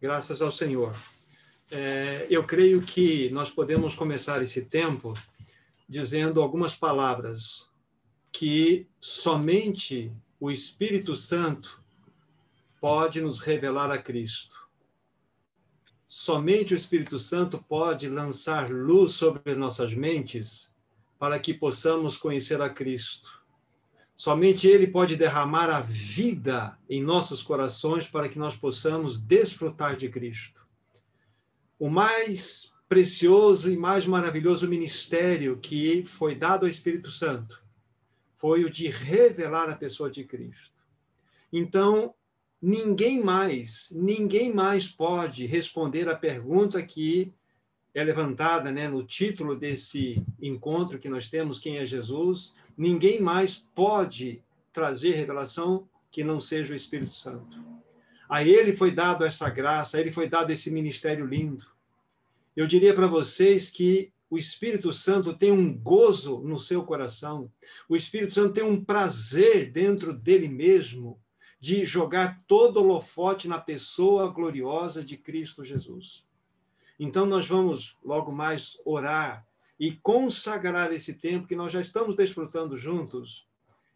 Graças ao Senhor. É, eu creio que nós podemos começar esse tempo dizendo algumas palavras que somente o Espírito Santo pode nos revelar a Cristo. Somente o Espírito Santo pode lançar luz sobre nossas mentes para que possamos conhecer a Cristo. Somente Ele pode derramar a vida em nossos corações para que nós possamos desfrutar de Cristo. O mais precioso e mais maravilhoso ministério que foi dado ao Espírito Santo foi o de revelar a pessoa de Cristo. Então, ninguém mais, ninguém mais pode responder a pergunta que é levantada né, no título desse encontro que nós temos, Quem é Jesus? Ninguém mais pode trazer revelação que não seja o Espírito Santo. A ele foi dado essa graça, a ele foi dado esse ministério lindo. Eu diria para vocês que o Espírito Santo tem um gozo no seu coração, o Espírito Santo tem um prazer dentro dele mesmo de jogar todo o holofote na pessoa gloriosa de Cristo Jesus. Então, nós vamos logo mais orar e consagrar esse tempo que nós já estamos desfrutando juntos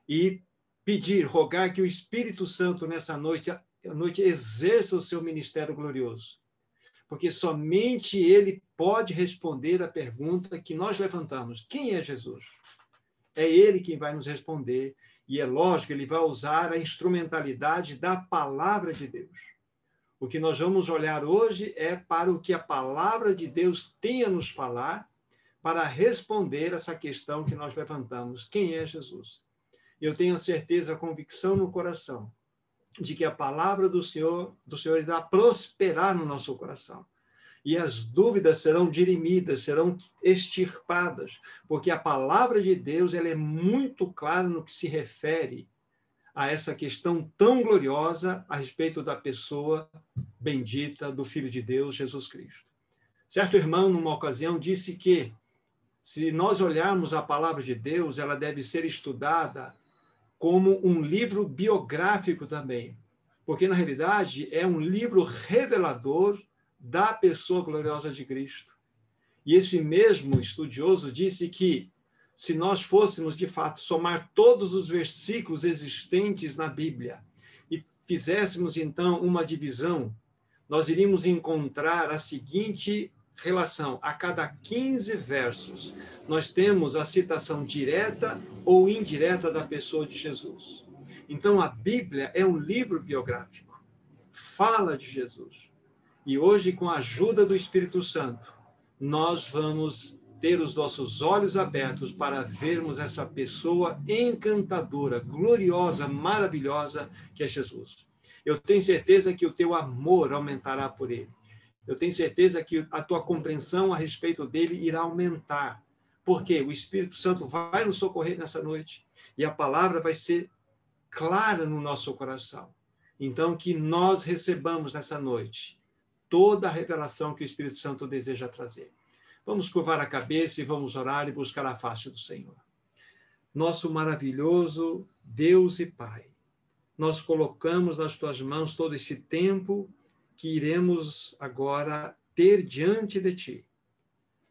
e pedir, rogar que o Espírito Santo nessa noite, noite exerça o seu ministério glorioso. Porque somente ele pode responder a pergunta que nós levantamos: quem é Jesus? É ele quem vai nos responder e é lógico, ele vai usar a instrumentalidade da palavra de Deus. O que nós vamos olhar hoje é para o que a palavra de Deus tem a nos falar para responder essa questão que nós levantamos: quem é Jesus? Eu tenho a certeza, a convicção no coração de que a palavra do Senhor, do Senhor irá prosperar no nosso coração. E as dúvidas serão dirimidas, serão extirpadas, porque a palavra de Deus ela é muito clara no que se refere a essa questão tão gloriosa a respeito da pessoa bendita do Filho de Deus, Jesus Cristo. Certo irmão, numa ocasião, disse que se nós olharmos a palavra de Deus, ela deve ser estudada como um livro biográfico também, porque na realidade é um livro revelador da pessoa gloriosa de Cristo. E esse mesmo estudioso disse que se nós fôssemos de fato somar todos os versículos existentes na Bíblia e fizéssemos então uma divisão, nós iríamos encontrar a seguinte relação. A cada 15 versos, nós temos a citação direta ou indireta da pessoa de Jesus. Então, a Bíblia é um livro biográfico, fala de Jesus. E hoje, com a ajuda do Espírito Santo, nós vamos ter os nossos olhos abertos para vermos essa pessoa encantadora, gloriosa, maravilhosa que é Jesus. Eu tenho certeza que o teu amor aumentará por ele eu tenho certeza que a tua compreensão a respeito dele irá aumentar. Porque o Espírito Santo vai nos socorrer nessa noite e a palavra vai ser clara no nosso coração. Então, que nós recebamos nessa noite toda a revelação que o Espírito Santo deseja trazer. Vamos curvar a cabeça e vamos orar e buscar a face do Senhor. Nosso maravilhoso Deus e Pai, nós colocamos nas tuas mãos todo esse tempo que iremos agora ter diante de ti.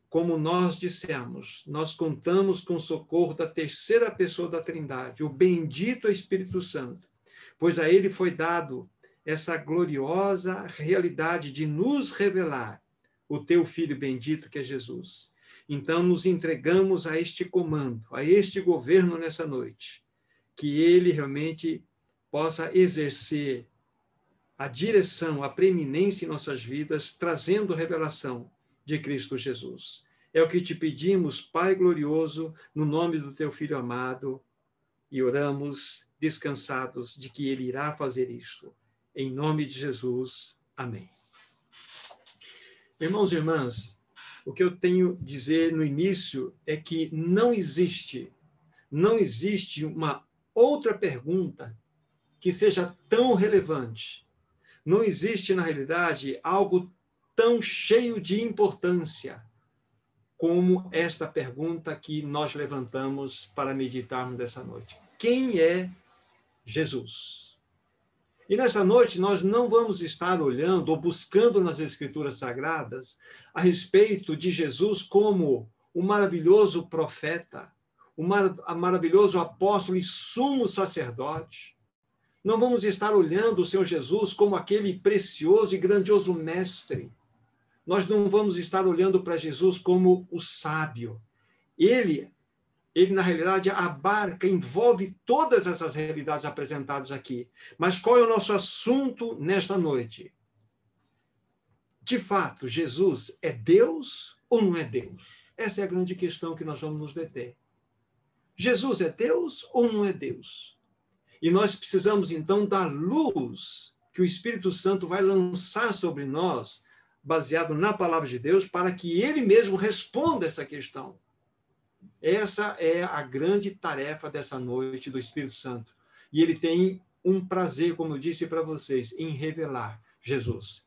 Como nós dissemos, nós contamos com o socorro da terceira pessoa da Trindade, o bendito Espírito Santo, pois a ele foi dado essa gloriosa realidade de nos revelar o teu filho bendito que é Jesus. Então nos entregamos a este comando, a este governo nessa noite, que ele realmente possa exercer a direção, a preeminência em nossas vidas, trazendo revelação de Cristo Jesus. É o que te pedimos, Pai glorioso, no nome do teu Filho amado, e oramos descansados de que ele irá fazer isto. Em nome de Jesus. Amém. Irmãos e irmãs, o que eu tenho a dizer no início é que não existe, não existe uma outra pergunta que seja tão relevante não existe, na realidade, algo tão cheio de importância como esta pergunta que nós levantamos para meditarmos dessa noite. Quem é Jesus? E nessa noite nós não vamos estar olhando ou buscando nas Escrituras Sagradas a respeito de Jesus como o maravilhoso profeta, o mar maravilhoso apóstolo e sumo sacerdote. Não vamos estar olhando o Senhor Jesus como aquele precioso e grandioso mestre. Nós não vamos estar olhando para Jesus como o sábio. Ele ele, na realidade, abarca, envolve todas essas realidades apresentadas aqui. Mas qual é o nosso assunto nesta noite? De fato, Jesus é Deus ou não é Deus? Essa é a grande questão que nós vamos nos deter. Jesus é Deus ou não é Deus? E nós precisamos, então, da luz que o Espírito Santo vai lançar sobre nós, baseado na palavra de Deus, para que ele mesmo responda essa questão. Essa é a grande tarefa dessa noite do Espírito Santo. E ele tem um prazer, como eu disse para vocês, em revelar Jesus.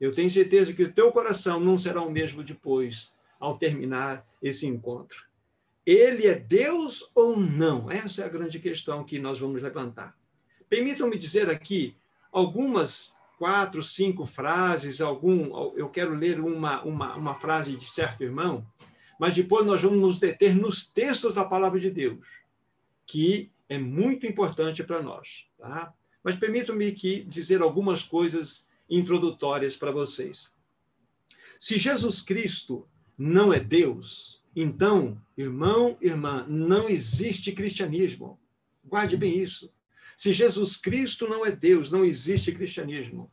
Eu tenho certeza que o teu coração não será o mesmo depois, ao terminar esse encontro. Ele é Deus ou não? Essa é a grande questão que nós vamos levantar. Permitam-me dizer aqui algumas quatro, cinco frases, algum, eu quero ler uma, uma, uma frase de certo irmão, mas depois nós vamos nos deter nos textos da palavra de Deus, que é muito importante para nós. Tá? Mas permitam-me que dizer algumas coisas introdutórias para vocês. Se Jesus Cristo não é Deus, então, irmão, irmã, não existe cristianismo. Guarde bem isso. Se Jesus Cristo não é Deus, não existe cristianismo.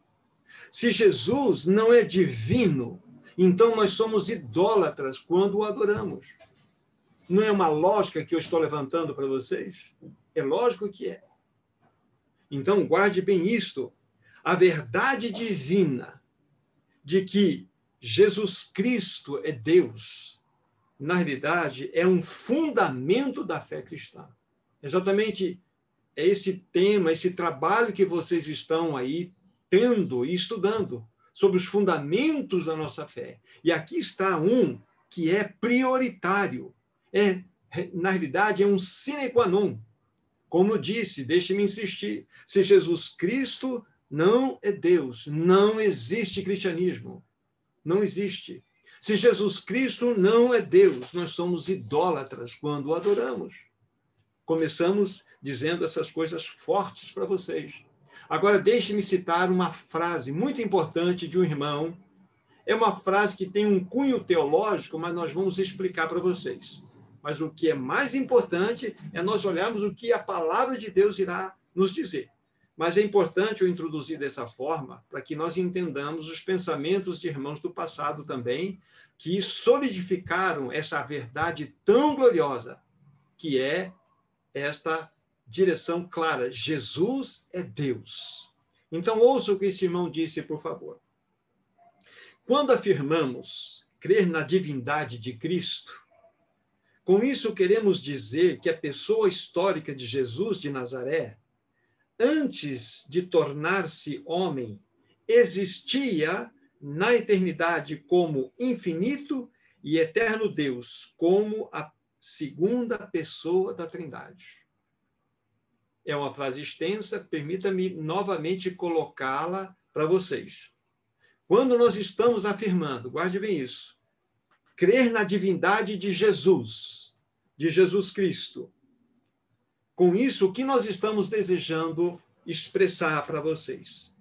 Se Jesus não é divino, então nós somos idólatras quando o adoramos. Não é uma lógica que eu estou levantando para vocês? É lógico que é. Então guarde bem isto. A verdade divina de que Jesus Cristo é Deus, na realidade, é um fundamento da fé cristã. Exatamente é esse tema, esse trabalho que vocês estão aí tendo e estudando sobre os fundamentos da nossa fé. E aqui está um que é prioritário. É, na realidade, é um sine qua non. Como disse, deixe-me insistir: se Jesus Cristo não é Deus, não existe cristianismo. Não existe. Se Jesus Cristo não é Deus, nós somos idólatras quando o adoramos. Começamos dizendo essas coisas fortes para vocês. Agora, deixe-me citar uma frase muito importante de um irmão. É uma frase que tem um cunho teológico, mas nós vamos explicar para vocês. Mas o que é mais importante é nós olharmos o que a palavra de Deus irá nos dizer. Mas é importante eu introduzir dessa forma para que nós entendamos os pensamentos de irmãos do passado também, que solidificaram essa verdade tão gloriosa, que é esta direção clara: Jesus é Deus. Então, ouça o que esse irmão disse, por favor. Quando afirmamos crer na divindade de Cristo, com isso queremos dizer que a pessoa histórica de Jesus de Nazaré, antes de tornar-se homem, existia na eternidade como infinito e eterno Deus, como a segunda pessoa da Trindade é uma frase extensa, permita-me novamente colocá-la para vocês. Quando nós estamos afirmando, guarde bem isso, crer na divindade de Jesus, de Jesus Cristo, com isso, o que nós estamos desejando expressar para vocês?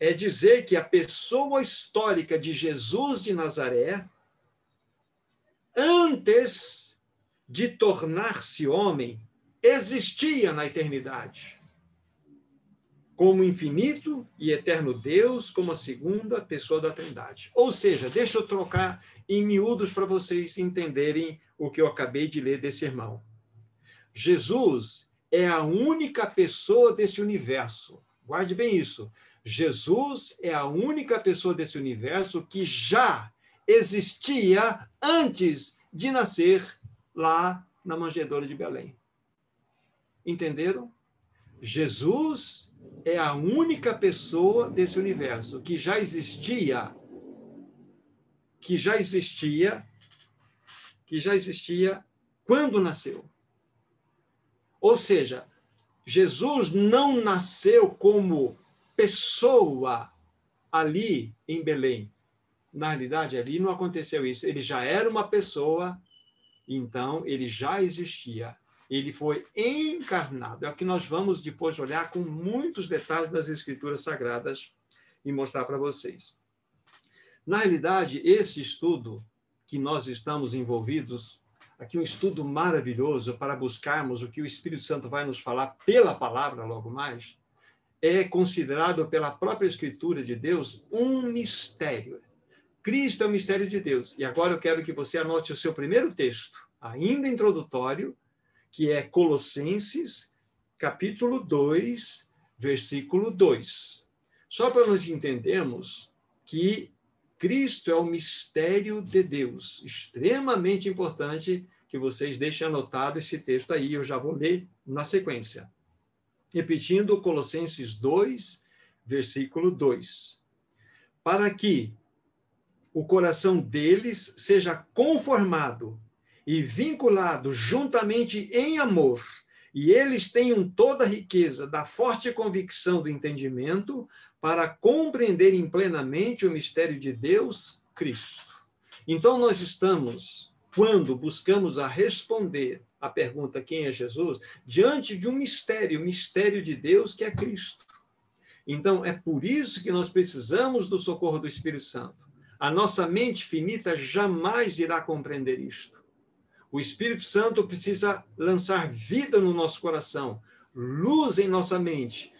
É dizer que a pessoa histórica de Jesus de Nazaré, antes de tornar-se homem, existia na eternidade como infinito e eterno Deus, como a segunda pessoa da Trindade. Ou seja, deixa eu trocar em miúdos para vocês entenderem o que eu acabei de ler desse irmão. Jesus é a única pessoa desse universo. Guarde bem isso. Jesus é a única pessoa desse universo que já existia antes de nascer lá na manjedoura de Belém. Entenderam? Jesus é a única pessoa desse universo que já existia, que já existia, que já existia quando nasceu. Ou seja, Jesus não nasceu como pessoa ali em Belém. Na realidade, ali não aconteceu isso. Ele já era uma pessoa, então ele já existia. Ele foi encarnado. É o que nós vamos depois olhar com muitos detalhes das Escrituras Sagradas e mostrar para vocês. Na realidade, esse estudo que nós estamos envolvidos, aqui um estudo maravilhoso para buscarmos o que o Espírito Santo vai nos falar pela palavra logo mais, é considerado pela própria Escritura de Deus um mistério. Cristo é o mistério de Deus. E agora eu quero que você anote o seu primeiro texto, ainda introdutório, que é Colossenses, capítulo 2, versículo 2. Só para nós entendermos que Cristo é o mistério de Deus. Extremamente importante que vocês deixem anotado esse texto aí, eu já vou ler na sequência. Repetindo Colossenses 2, versículo 2. Para que o coração deles seja conformado e vinculado juntamente em amor, e eles tenham toda a riqueza da forte convicção do entendimento, para compreenderem plenamente o mistério de Deus, Cristo. Então, nós estamos, quando buscamos a responder a pergunta quem é Jesus, diante de um mistério, o mistério de Deus que é Cristo. Então, é por isso que nós precisamos do socorro do Espírito Santo. A nossa mente finita jamais irá compreender isto. O Espírito Santo precisa lançar vida no nosso coração, luz em nossa mente,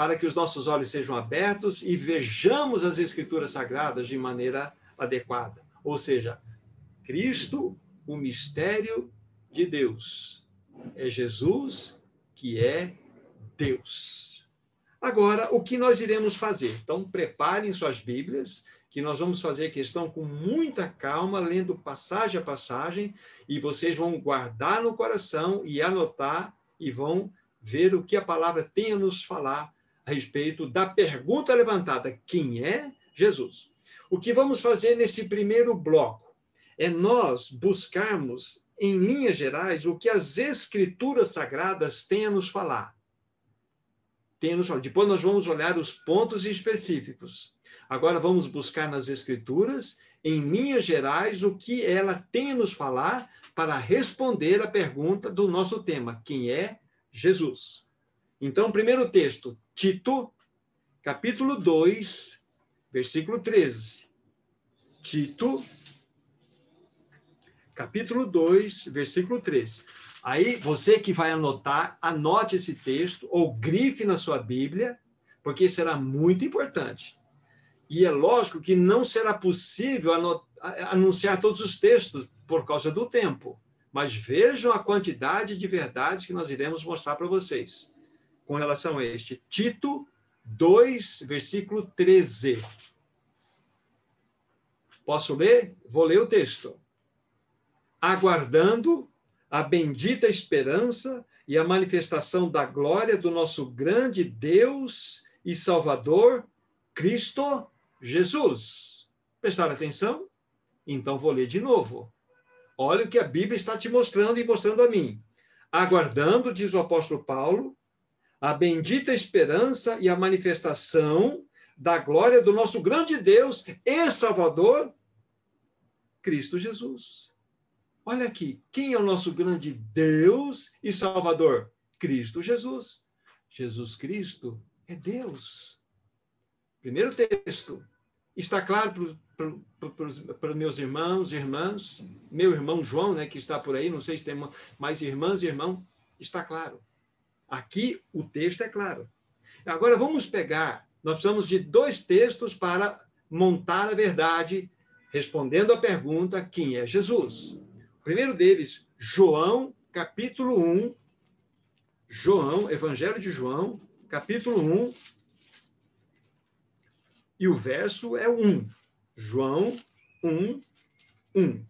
para que os nossos olhos sejam abertos e vejamos as Escrituras Sagradas de maneira adequada. Ou seja, Cristo, o mistério de Deus. É Jesus que é Deus. Agora, o que nós iremos fazer? Então, preparem suas Bíblias, que nós vamos fazer questão com muita calma, lendo passagem a passagem, e vocês vão guardar no coração e anotar e vão ver o que a palavra tem a nos falar a respeito da pergunta levantada: quem é Jesus? O que vamos fazer nesse primeiro bloco é nós buscarmos, em linhas gerais, o que as Escrituras Sagradas têm a nos falar. Tem a nos falar. Depois nós vamos olhar os pontos específicos. Agora vamos buscar nas Escrituras, em linhas gerais, o que ela tem a nos falar para responder a pergunta do nosso tema: quem é Jesus? Então, primeiro texto, Tito, capítulo 2, versículo 13. Tito, capítulo 2, versículo 13. Aí, você que vai anotar, anote esse texto ou grife na sua Bíblia, porque será muito importante. E é lógico que não será possível anunciar todos os textos por causa do tempo, mas vejam a quantidade de verdades que nós iremos mostrar para vocês com relação a este. Tito 2, versículo 13. Posso ler? Vou ler o texto. Aguardando a bendita esperança e a manifestação da glória do nosso grande Deus e Salvador, Cristo Jesus. Prestar atenção? Então vou ler de novo. Olha o que a Bíblia está te mostrando e mostrando a mim. Aguardando, diz o apóstolo Paulo, a bendita esperança e a manifestação da glória do nosso grande Deus e Salvador, Cristo Jesus. Olha aqui, quem é o nosso grande Deus e Salvador? Cristo Jesus. Jesus Cristo é Deus. Primeiro texto. Está claro para meus irmãos e irmãs, meu irmão João, né, que está por aí, não sei se tem mais irmãs e irmão, está claro. Aqui o texto é claro. Agora vamos pegar, nós precisamos de dois textos para montar a verdade, respondendo a pergunta: quem é Jesus? O primeiro deles, João, capítulo 1. João, Evangelho de João, capítulo 1. E o verso é 1. João 1, 1.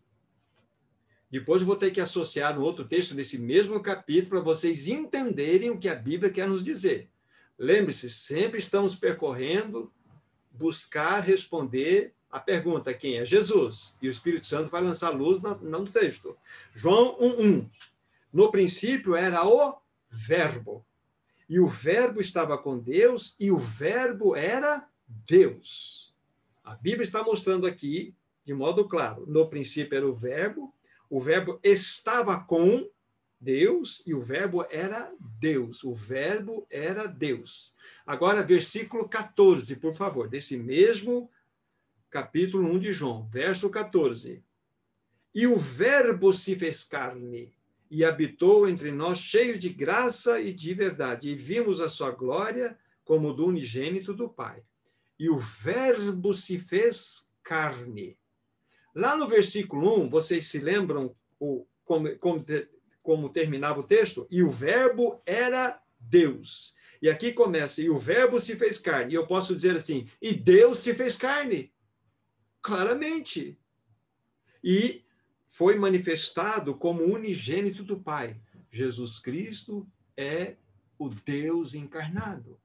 Depois eu vou ter que associar no outro texto desse mesmo capítulo para vocês entenderem o que a Bíblia quer nos dizer. Lembre-se, sempre estamos percorrendo, buscar responder a pergunta: quem é Jesus? E o Espírito Santo vai lançar luz no texto. João 1:1. No princípio era o Verbo, E o Verbo estava com Deus, e o Verbo era Deus. A Bíblia está mostrando aqui, de modo claro: no princípio era o Verbo, o Verbo estava com Deus e o Verbo era Deus. O Verbo era Deus. Agora, versículo 14, por favor, desse mesmo capítulo 1 de João, verso 14. E o Verbo se fez carne e habitou entre nós, cheio de graça e de verdade, e vimos a sua glória como do unigênito do Pai. E o Verbo se fez carne. Lá no versículo 1, vocês se lembram o, como, como, como terminava o texto? E o Verbo era Deus. E aqui começa, e o Verbo se fez carne. E eu posso dizer assim, e Deus se fez carne. Claramente. E foi manifestado como unigênito do Pai. Jesus Cristo é o Deus encarnado.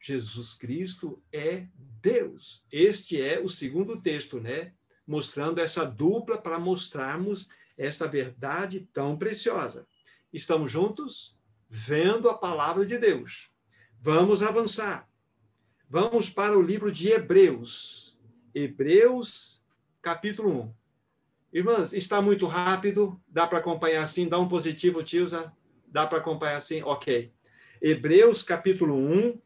Jesus Cristo é Deus. Este é o segundo texto, né? Mostrando essa dupla para mostrarmos essa verdade tão preciosa. Estamos juntos vendo a palavra de Deus. Vamos avançar. Vamos para o livro de Hebreus. Hebreus, capítulo 1. Irmãs, está muito rápido, dá para acompanhar assim, dá um positivo, Tilza, dá para acompanhar assim, ok. Hebreus capítulo 1.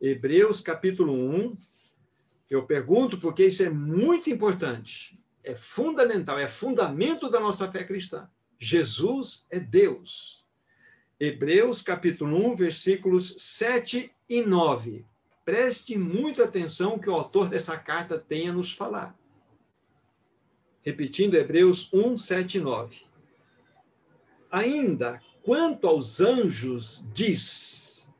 Hebreus capítulo 1. Eu pergunto porque isso é muito importante, é fundamental, é fundamento da nossa fé cristã. Jesus é Deus. Hebreus capítulo 1, versículos 7 e 9. Preste muita atenção que o autor dessa carta tem a nos falar. Repetindo Hebreus 1, 7 e 9. Ainda quanto aos anjos, diz: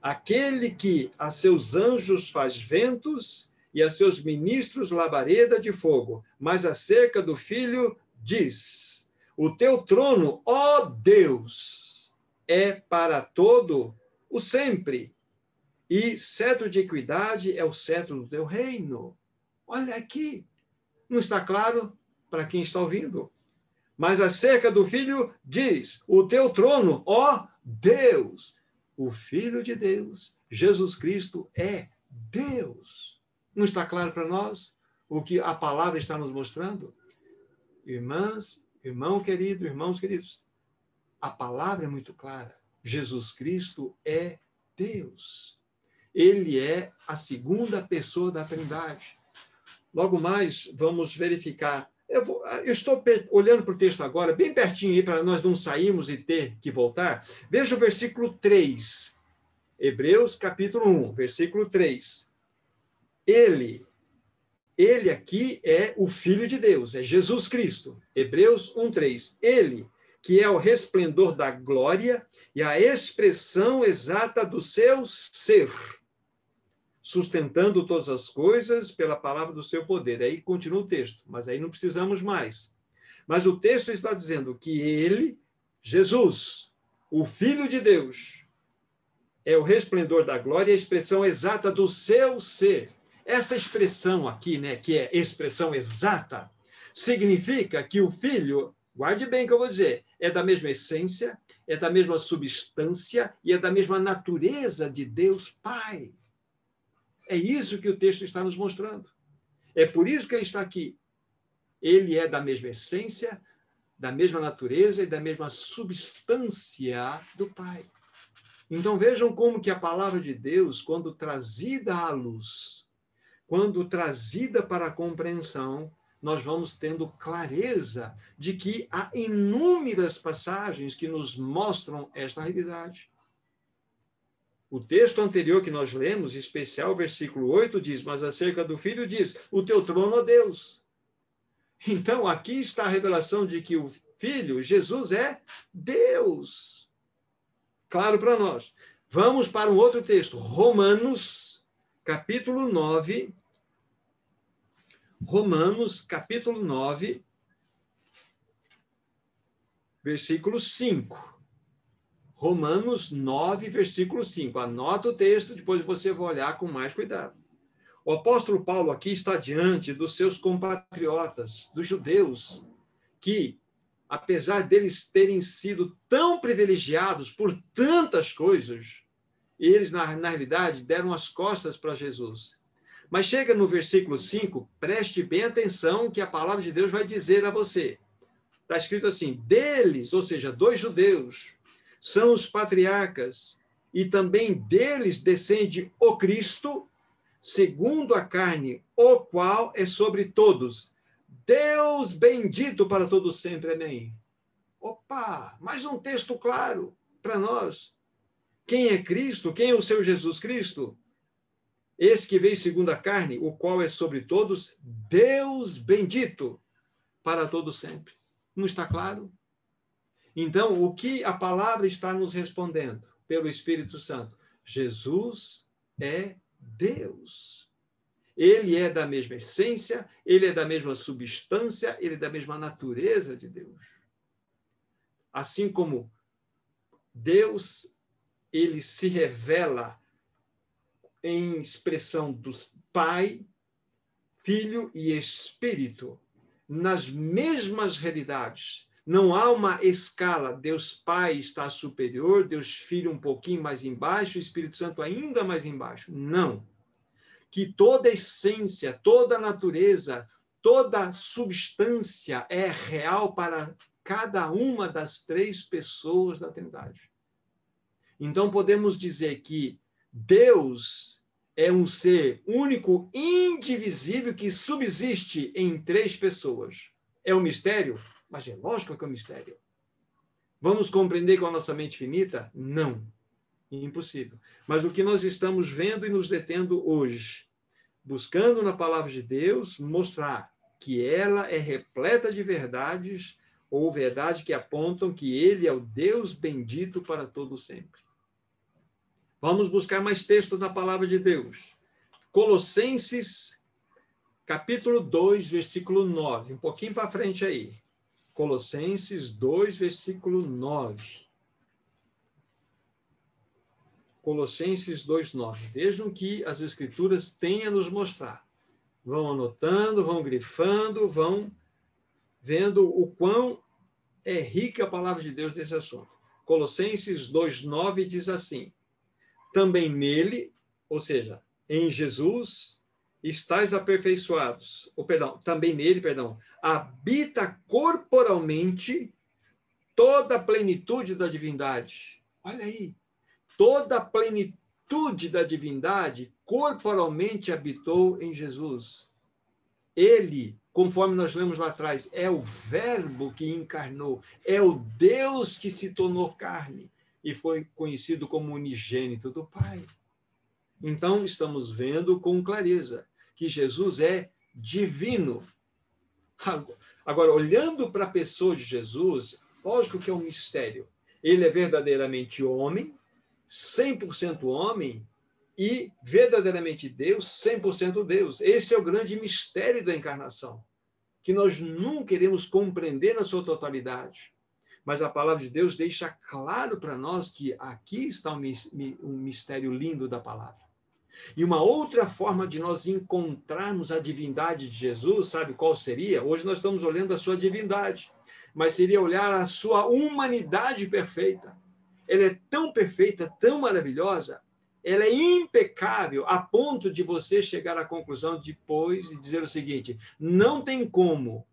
aquele que a seus anjos faz ventos e a seus ministros labareda de fogo. Mas acerca do filho, diz: o teu trono, ó Deus, é para todo o sempre, e cetro de equidade é o cetro do teu reino. Olha aqui, não está claro para quem está ouvindo. Mas acerca do filho, diz: O teu trono, ó Deus, o Filho de Deus, Jesus Cristo, é Deus. Não está claro para nós o que a palavra está nos mostrando? Irmãs, irmão querido, irmãos queridos, a palavra é muito clara. Jesus Cristo é Deus. Ele é a segunda pessoa da Trindade. Logo mais, vamos verificar. Eu, vou, eu estou olhando para o texto agora, bem pertinho aí, para nós não sairmos e ter que voltar. Veja o versículo 3. Hebreus, capítulo 1, versículo 3. Ele, ele aqui é o Filho de Deus, é Jesus Cristo. Hebreus 1, 3. Ele, que é o resplendor da glória e a expressão exata do seu ser sustentando todas as coisas pela palavra do seu poder. Aí continua o texto, mas aí não precisamos mais. Mas o texto está dizendo que ele, Jesus, o Filho de Deus, é o resplendor da glória e a expressão exata do seu ser. Essa expressão aqui, né, que é expressão exata, significa que o Filho, guarde bem o que eu vou dizer, é da mesma essência, é da mesma substância e é da mesma natureza de Deus Pai. É isso que o texto está nos mostrando. É por isso que ele está aqui. Ele é da mesma essência, da mesma natureza e da mesma substância do Pai. Então vejam como que a palavra de Deus, quando trazida à luz, quando trazida para a compreensão, nós vamos tendo clareza de que há inúmeras passagens que nos mostram esta realidade. O texto anterior que nós lemos, em especial versículo 8, diz: Mas acerca do filho, diz: O teu trono, ó Deus. Então, aqui está a revelação de que o filho, Jesus, é Deus. Claro para nós. Vamos para um outro texto, Romanos, capítulo 9. Romanos, capítulo 9, versículo 5. Romanos 9, versículo 5. Anota o texto, depois você vai olhar com mais cuidado. O apóstolo Paulo aqui está diante dos seus compatriotas, dos judeus, que apesar deles terem sido tão privilegiados por tantas coisas, eles, na, na realidade, deram as costas para Jesus. Mas chega no versículo 5, preste bem atenção que a palavra de Deus vai dizer a você. Está escrito assim: deles, ou seja, dois judeus, são os patriarcas, e também deles descende o Cristo, segundo a carne, o qual é sobre todos. Deus bendito para todos sempre. Amém. Opa, mais um texto claro para nós. Quem é Cristo? Quem é o seu Jesus Cristo? Esse que veio segundo a carne, o qual é sobre todos, Deus bendito para todos sempre. Não está claro? Então, o que a palavra está nos respondendo pelo Espírito Santo? Jesus é Deus. Ele é da mesma essência, ele é da mesma substância, ele é da mesma natureza de Deus. Assim como Deus, ele se revela em expressão do Pai, Filho e Espírito, nas mesmas realidades. Não há uma escala, Deus Pai está superior, Deus Filho um pouquinho mais embaixo, Espírito Santo ainda mais embaixo. Não. Que toda essência, toda natureza, toda substância é real para cada uma das três pessoas da Trindade. Então podemos dizer que Deus é um ser único, indivisível, que subsiste em três pessoas. É um mistério? Mas é lógico que é um mistério. Vamos compreender com a nossa mente finita? Não. Impossível. Mas o que nós estamos vendo e nos detendo hoje, buscando na palavra de Deus mostrar que ela é repleta de verdades ou verdades que apontam que ele é o Deus bendito para todo sempre. Vamos buscar mais textos da palavra de Deus. Colossenses, capítulo 2, versículo 9. Um pouquinho para frente aí. Colossenses 2, versículo 9. Colossenses 2, 9. Vejam que as Escrituras têm a nos mostrar. Vão anotando, vão grifando, vão vendo o quão é rica a palavra de Deus nesse assunto. Colossenses 2, 9 diz assim: também nele, ou seja, em Jesus, estáis aperfeiçoados, ou perdão, também nele, perdão, habita corporalmente toda a plenitude da divindade. Olha aí, toda a plenitude da divindade corporalmente habitou em Jesus. Ele, conforme nós lemos lá atrás, é o Verbo que encarnou, é o Deus que se tornou carne e foi conhecido como unigênito do Pai. Então, estamos vendo com clareza que Jesus é divino. Agora, olhando para a pessoa de Jesus, lógico que é um mistério. Ele é verdadeiramente homem, 100% homem, e verdadeiramente Deus, 100% Deus. Esse é o grande mistério da encarnação, que nós nunca queremos compreender na sua totalidade mas a palavra de Deus deixa claro para nós que aqui está um mistério lindo da palavra. E uma outra forma de nós encontrarmos a divindade de Jesus, sabe qual seria? Hoje nós estamos olhando a sua divindade, mas seria olhar a sua humanidade perfeita. Ela é tão perfeita, tão maravilhosa, ela é impecável a ponto de você chegar à conclusão depois e dizer o seguinte: não tem como,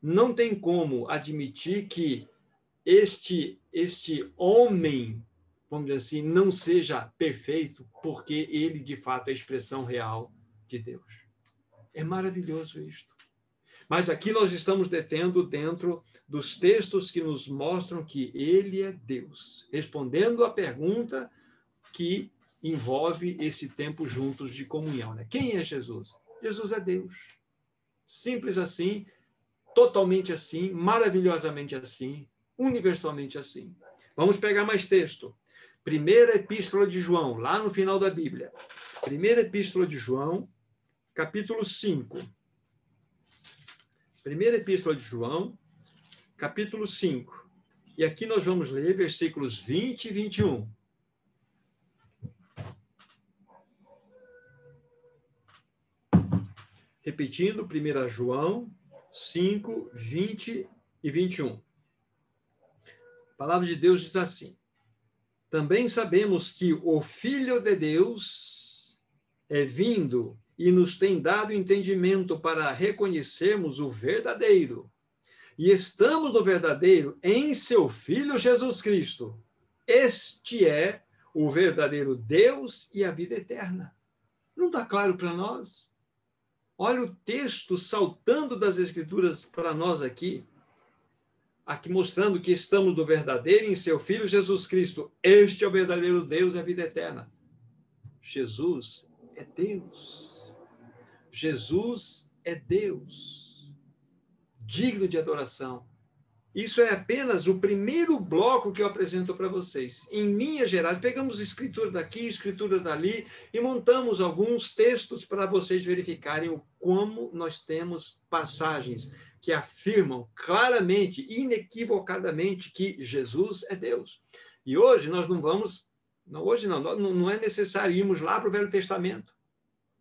não tem como admitir que este este homem, vamos dizer assim, não seja perfeito, porque ele de fato é a expressão real de Deus. É maravilhoso isto. Mas aqui nós estamos detendo dentro dos textos que nos mostram que ele é Deus, respondendo à pergunta que envolve esse tempo juntos de comunhão. Né? Quem é Jesus? Jesus é Deus. Simples assim, totalmente assim, maravilhosamente assim, universalmente assim. Vamos pegar mais texto. Primeira Epístola de João, lá no final da Bíblia. Primeira Epístola de João, capítulo 5. Primeira Epístola de João, capítulo 5. E aqui nós vamos ler versículos 20 e 21. Repetindo, 1 João 5, 20 e 21. A palavra de Deus diz assim: Também sabemos que o Filho de Deus é vindo e nos tem dado entendimento para reconhecermos o verdadeiro. E estamos no verdadeiro em seu Filho Jesus Cristo. Este é o verdadeiro Deus e a vida eterna. Não está claro para nós? Olha o texto saltando das Escrituras para nós aqui, aqui mostrando que estamos no verdadeiro em seu Filho Jesus Cristo. Este é o verdadeiro Deus e a vida eterna. Jesus é Deus. Jesus é Deus, digno de adoração. Isso é apenas o primeiro bloco que eu apresento para vocês. Em linhas gerais, pegamos escritura daqui, escritura dali e montamos alguns textos para vocês verificarem o como nós temos passagens que afirmam claramente, inequivocadamente, que Jesus é Deus. E hoje nós não vamos, não, hoje não, não é necessário irmos lá para o Velho Testamento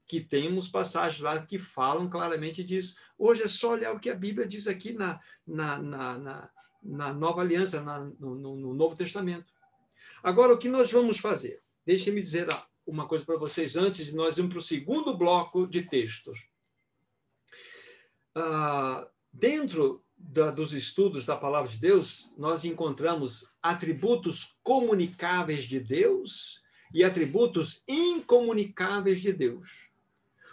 que temos passagens lá que falam claramente disso. Hoje é só olhar o que a Bíblia diz aqui na, na, na, na, na Nova Aliança, na, no, no, Novo Testamento. Agora, o que nós vamos fazer? Deixem-me dizer uma coisa para vocês antes de nós irmos para o segundo bloco de textos. Ah, dentro da, dos estudos da Palavra de Deus, nós encontramos atributos comunicáveis de Deus e atributos incomunicáveis de Deus.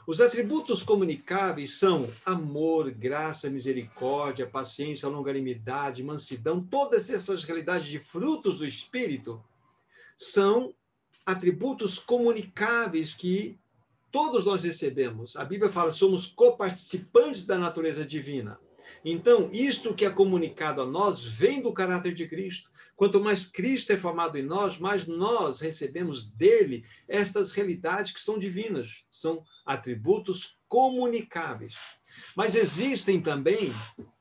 Os atributos comunicáveis são amor, graça, misericórdia, paciência, longanimidade, mansidão, todas essas realidades de frutos do Espírito são atributos comunicáveis que todos nós recebemos. A Bíblia fala, somos coparticipantes da natureza divina. Então, isto que é comunicado a nós vem do caráter de Cristo. Quanto mais Cristo é formado em nós, mais nós recebemos dele estas realidades que são divinas, são atributos comunicáveis. Mas existem também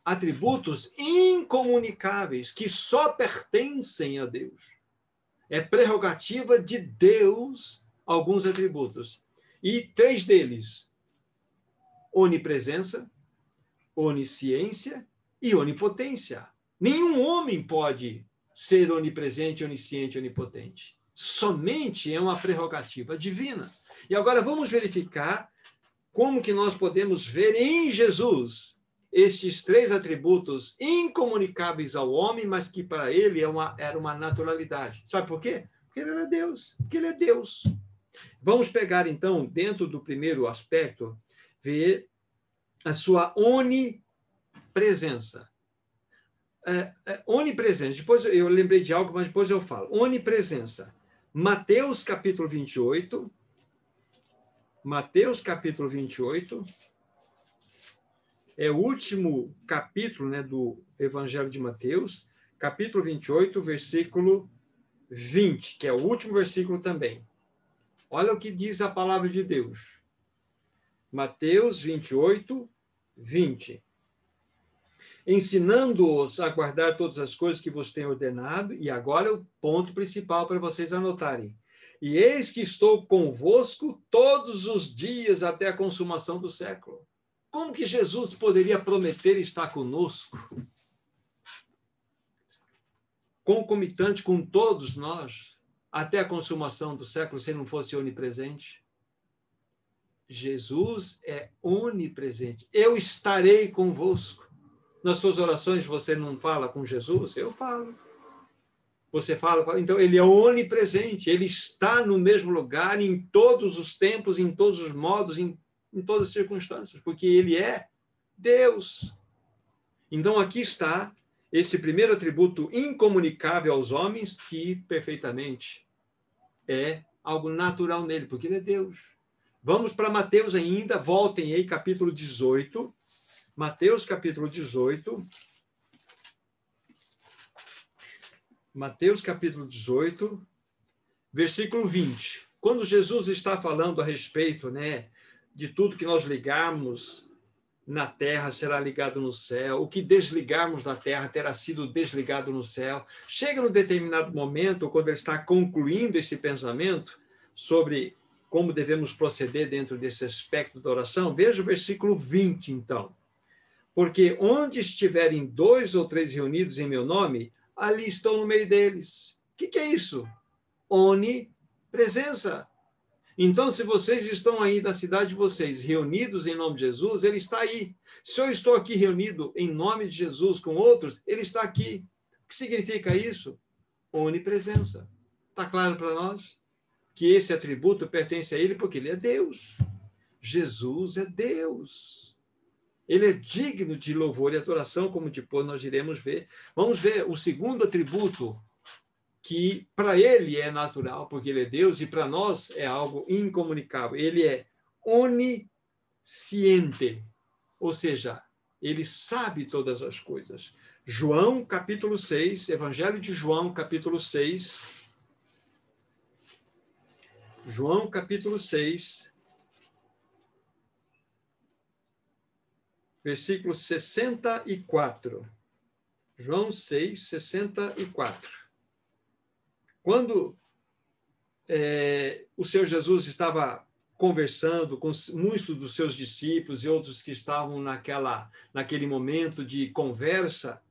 atributos incomunicáveis que só pertencem a Deus. É prerrogativa de Deus alguns atributos. E três deles: onipresença, onisciência e onipotência. Nenhum homem pode ser onipresente, onisciente, onipotente. Somente é uma prerrogativa divina. E agora vamos verificar como que nós podemos ver em Jesus estes três atributos incomunicáveis ao homem, mas que para ele é uma, era uma naturalidade. Sabe por quê? Porque ele era Deus, porque ele é Deus. Vamos pegar, então, dentro do primeiro aspecto, ver a sua onipresença. É, é, onipresença. Depois eu lembrei de algo, mas depois eu falo. Onipresença. Mateus capítulo 28. Mateus capítulo 28. É o último capítulo né, do Evangelho de Mateus, capítulo 28, versículo 20, que é o último versículo também. Olha o que diz a palavra de Deus. Mateus 28, 20. Ensinando-os a guardar todas as coisas que vos tenho ordenado, e agora é o ponto principal para vocês anotarem. E eis que estou convosco todos os dias até a consumação do século. Como que Jesus poderia prometer estar conosco? Concomitante com todos nós, até a consumação do século, se não fosse onipresente? Jesus é onipresente. Eu estarei convosco. Nas suas orações você não fala com Jesus? Eu falo. Você fala, fala, então ele é onipresente, ele está no mesmo lugar em todos os tempos, em todos os modos, em, em todas as circunstâncias, porque ele é Deus. Então aqui está esse primeiro atributo incomunicável aos homens, que perfeitamente é algo natural nele, porque ele é Deus. Vamos para Mateus ainda, voltem aí, capítulo 18. Mateus, capítulo 18. Mateus, capítulo 18, versículo 20. Quando Jesus está falando a respeito né, de tudo que nós ligarmos na terra será ligado no céu, o que desligarmos na terra terá sido desligado no céu. Chega num determinado momento, quando ele está concluindo esse pensamento sobre como devemos proceder dentro desse aspecto da oração, veja o versículo 20, então. Porque onde estiverem dois ou três reunidos em meu nome, ali estou no meio deles. O que, que é isso? Onipresença. Então, se vocês estão aí na cidade de vocês, reunidos em nome de Jesus, ele está aí. Se eu estou aqui reunido em nome de Jesus com outros, ele está aqui. O que significa isso? Onipresença. Está claro para nós? Que esse atributo pertence a ele porque ele é Deus. Jesus é Deus. Ele é digno de louvor e adoração, como depois nós iremos ver. Vamos ver o segundo atributo que para ele é natural, porque ele é Deus, e para nós é algo incomunicável. Ele é onisciente, ou seja, ele sabe todas as coisas. João, capítulo 6, Evangelho de João, capítulo 6. João, capítulo 6, versículo 64. João 6, 64. Quando é, o Senhor Jesus estava conversando com muitos dos seus discípulos e outros que estavam naquela, naquele momento de conversa,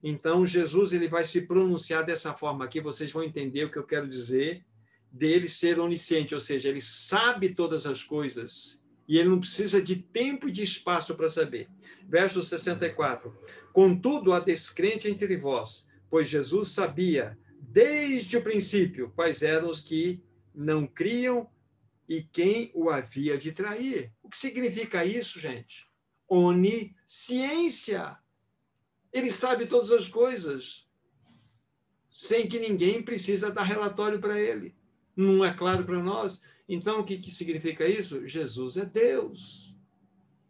então Jesus ele vai se pronunciar dessa forma aqui, vocês vão entender o que eu quero dizer dele ser onisciente, ou seja, ele sabe todas as coisas e ele não precisa de tempo e de espaço para saber. Verso 64. Contudo, há descrente entre vós, pois Jesus sabia desde o princípio quais eram os que não criam e quem o havia de trair. O que significa isso, gente? Onisciência. Ele sabe todas as coisas, sem que ninguém precisa dar relatório para ele. Não é claro para nós? Então, o que, que significa isso? Jesus é Deus.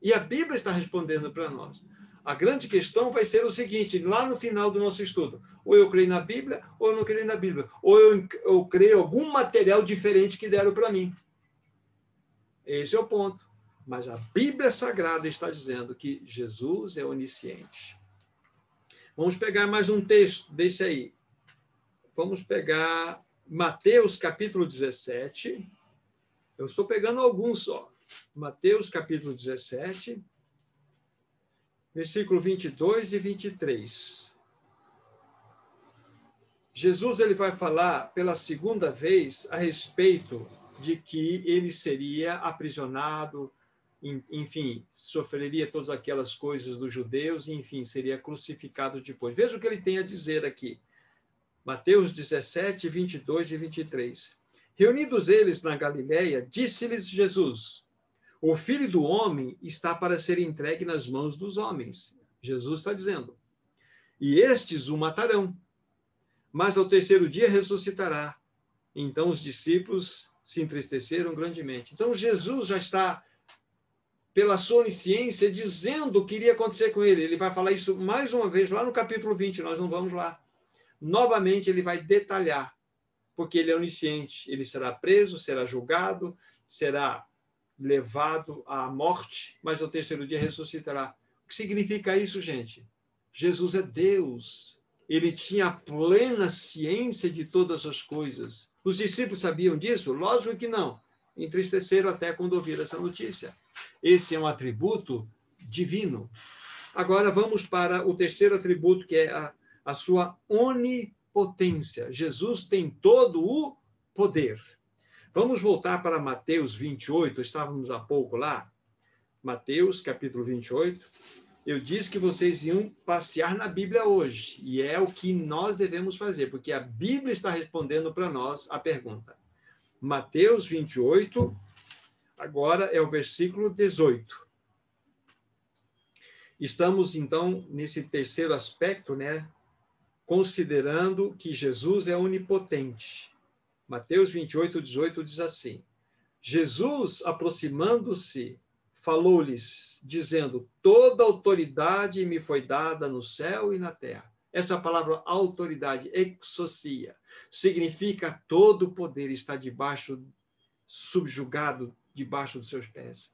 E a Bíblia está respondendo para nós. A grande questão vai ser o seguinte, lá no final do nosso estudo. Ou eu creio na Bíblia, ou eu não creio na Bíblia. Ou eu, eu creio algum material diferente que deram para mim. Esse é o ponto. Mas a Bíblia Sagrada está dizendo que Jesus é onisciente. Vamos pegar mais um texto desse aí. Vamos pegar Mateus capítulo 17. Eu estou pegando alguns só. Mateus capítulo 17 versículo 22 e 23. Jesus ele vai falar pela segunda vez a respeito de que ele seria aprisionado, enfim, sofreria todas aquelas coisas dos judeus enfim, seria crucificado depois. Veja o que ele tem a dizer aqui. Mateus 17, 22 e 23. Reunidos eles na Galiléia, disse-lhes Jesus: o filho do homem está para ser entregue nas mãos dos homens. Jesus está dizendo. E estes o matarão, mas ao terceiro dia ressuscitará. Então os discípulos se entristeceram grandemente. Então Jesus já está, pela sua onisciência, dizendo o que iria acontecer com ele. Ele vai falar isso mais uma vez lá no capítulo 20, nós não vamos lá. Novamente ele vai detalhar, porque ele é onisciente. Ele será preso, será julgado, será levado à morte, mas ao terceiro dia ressuscitará. O que significa isso, gente? Jesus é Deus. Ele tinha plena ciência de todas as coisas. Os discípulos sabiam disso? Lógico que não. Entristeceram até quando ouviram essa notícia. Esse é um atributo divino. Agora vamos para o terceiro atributo, que é a, a sua onipotência. Jesus tem todo o poder. Vamos voltar para Mateus 28, estávamos há pouco lá. Mateus, capítulo 28. Eu disse que vocês iam passear na Bíblia hoje, e é o que nós devemos fazer, porque a Bíblia está respondendo para nós a pergunta. Mateus 28, agora é o versículo 18. Estamos, então, nesse terceiro aspecto, né? Considerando que Jesus é onipotente. Mateus 28, 18 diz assim: Jesus, aproximando-se, falou-lhes, dizendo: Toda autoridade me foi dada no céu e na terra. Essa palavra autoridade, exocia, significa todo o poder está debaixo, subjugado debaixo dos seus pés.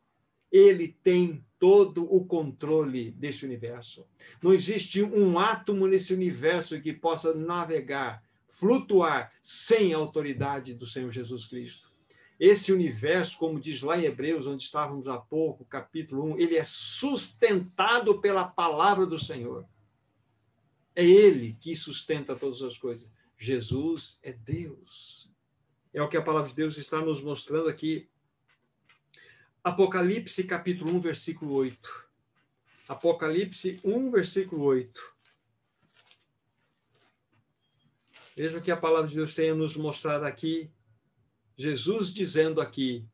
Ele tem todo o controle desse universo. Não existe um átomo nesse universo que possa navegar flutuar sem a autoridade do Senhor Jesus Cristo. Esse universo, como diz lá em Hebreus, onde estávamos há pouco, capítulo 1, ele é sustentado pela palavra do Senhor. É Ele que sustenta todas as coisas. Jesus é Deus. É o que a palavra de Deus está nos mostrando aqui. Apocalipse capítulo 1, versículo 8. Apocalipse 1, versículo 8. Veja o que a palavra de Deus tem a nos mostrar aqui. Jesus dizendo aqui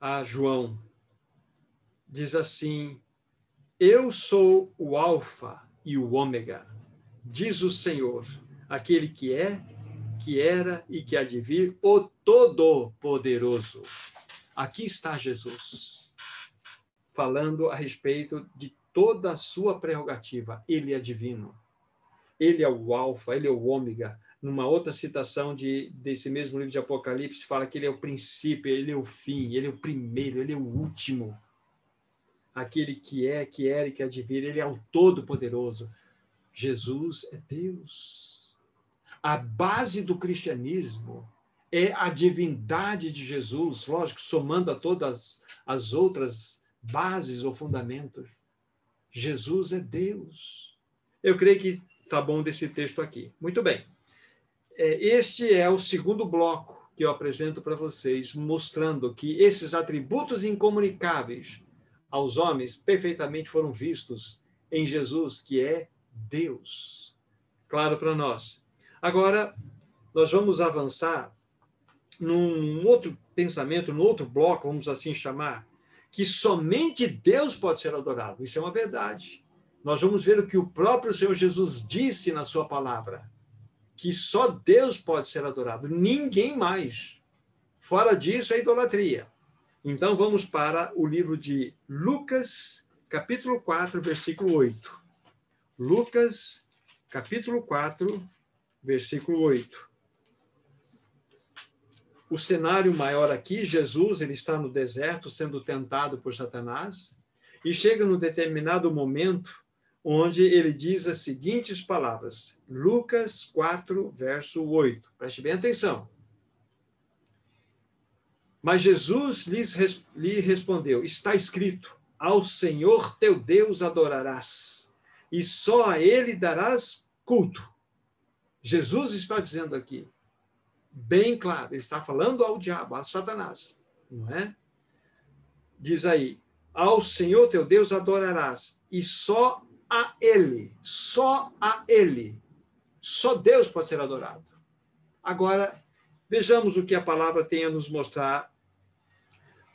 a João, diz assim: Eu sou o Alfa e o Ômega, diz o Senhor, aquele que é, que era e que há de vir, o Todo-Poderoso. Aqui está Jesus, falando a respeito de toda a sua prerrogativa. Ele é divino ele é o alfa, ele é o ômega. Numa outra citação de, desse mesmo livro de Apocalipse, fala que ele é o princípio, ele é o fim, ele é o primeiro, ele é o último. Aquele que é, que era e que há de vir, ele é o todo-poderoso. Jesus é Deus. A base do cristianismo é a divindade de Jesus, lógico, somando a todas as outras bases ou fundamentos. Jesus é Deus. Eu creio que tá bom desse texto aqui. Muito bem. É, este é o segundo bloco que eu apresento para vocês, mostrando que esses atributos incomunicáveis aos homens perfeitamente foram vistos em Jesus, que é Deus. Claro para nós. Agora, nós vamos avançar num outro pensamento, num outro bloco, vamos assim chamar, que somente Deus pode ser adorado. Isso é uma verdade nós vamos ver o que o próprio Senhor Jesus disse na sua palavra, que só Deus pode ser adorado, ninguém mais. Fora disso é idolatria. Então vamos para o livro de Lucas, capítulo 4, versículo 8. Lucas, capítulo 4, versículo 8. O cenário maior aqui, Jesus, ele está no deserto sendo tentado por Satanás, e chega num determinado momento onde ele diz as seguintes palavras. Lucas 4, verso 8. Preste bem atenção. Mas Jesus lhes, lhe respondeu: Está escrito: Ao Senhor teu Deus adorarás, e só a ele darás culto. Jesus está dizendo aqui, bem claro, ele está falando ao diabo, a Satanás, não é? Diz aí: Ao Senhor teu Deus adorarás, e só a Ele, só a Ele. Só Deus pode ser adorado. Agora, vejamos o que a palavra tem a nos mostrar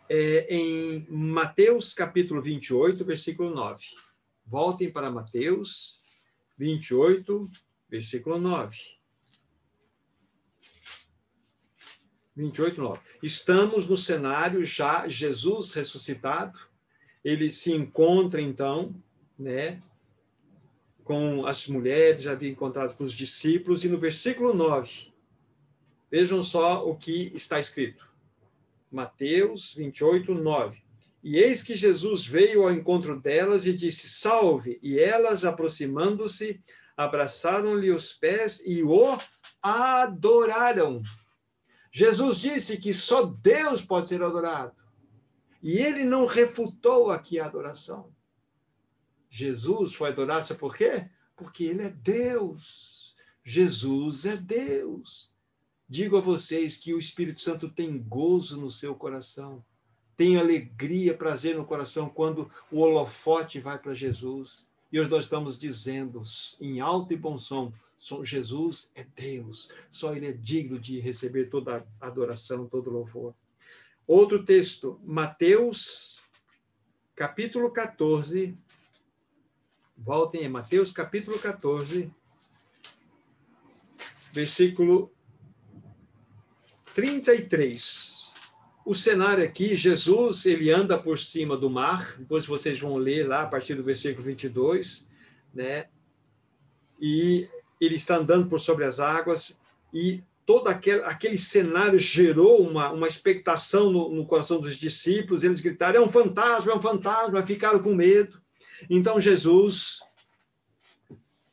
é, em Mateus capítulo 28, versículo 9. Voltem para Mateus 28, versículo 9. 28, 9. Estamos no cenário já Jesus ressuscitado. Ele se encontra, então, né, com as mulheres, já havia encontrado com os discípulos, e no versículo 9, vejam só o que está escrito. Mateus 28, 9. E eis que Jesus veio ao encontro delas e disse: Salve! E elas, aproximando-se, abraçaram-lhe os pés e o adoraram. Jesus disse que só Deus pode ser adorado. E ele não refutou aqui a adoração. Jesus foi adorado, sabe por quê? Porque ele é Deus. Jesus é Deus. Digo a vocês que o Espírito Santo tem gozo no seu coração, tem alegria, prazer no coração quando o holofote vai para Jesus. E hoje nós estamos dizendo em alto e bom som: Jesus é Deus, só Ele é digno de receber toda a adoração, todo louvor. Outro texto, Mateus, capítulo 14, Voltem em Mateus capítulo 14, versículo 33. O cenário aqui, Jesus, ele anda por cima do mar, depois vocês vão ler lá a partir do versículo 22, né? E ele está andando por sobre as águas e todo aquele, aquele cenário gerou uma, uma expectação no, no coração dos discípulos, eles gritaram, é um fantasma, é um fantasma, ficaram com medo. Então Jesus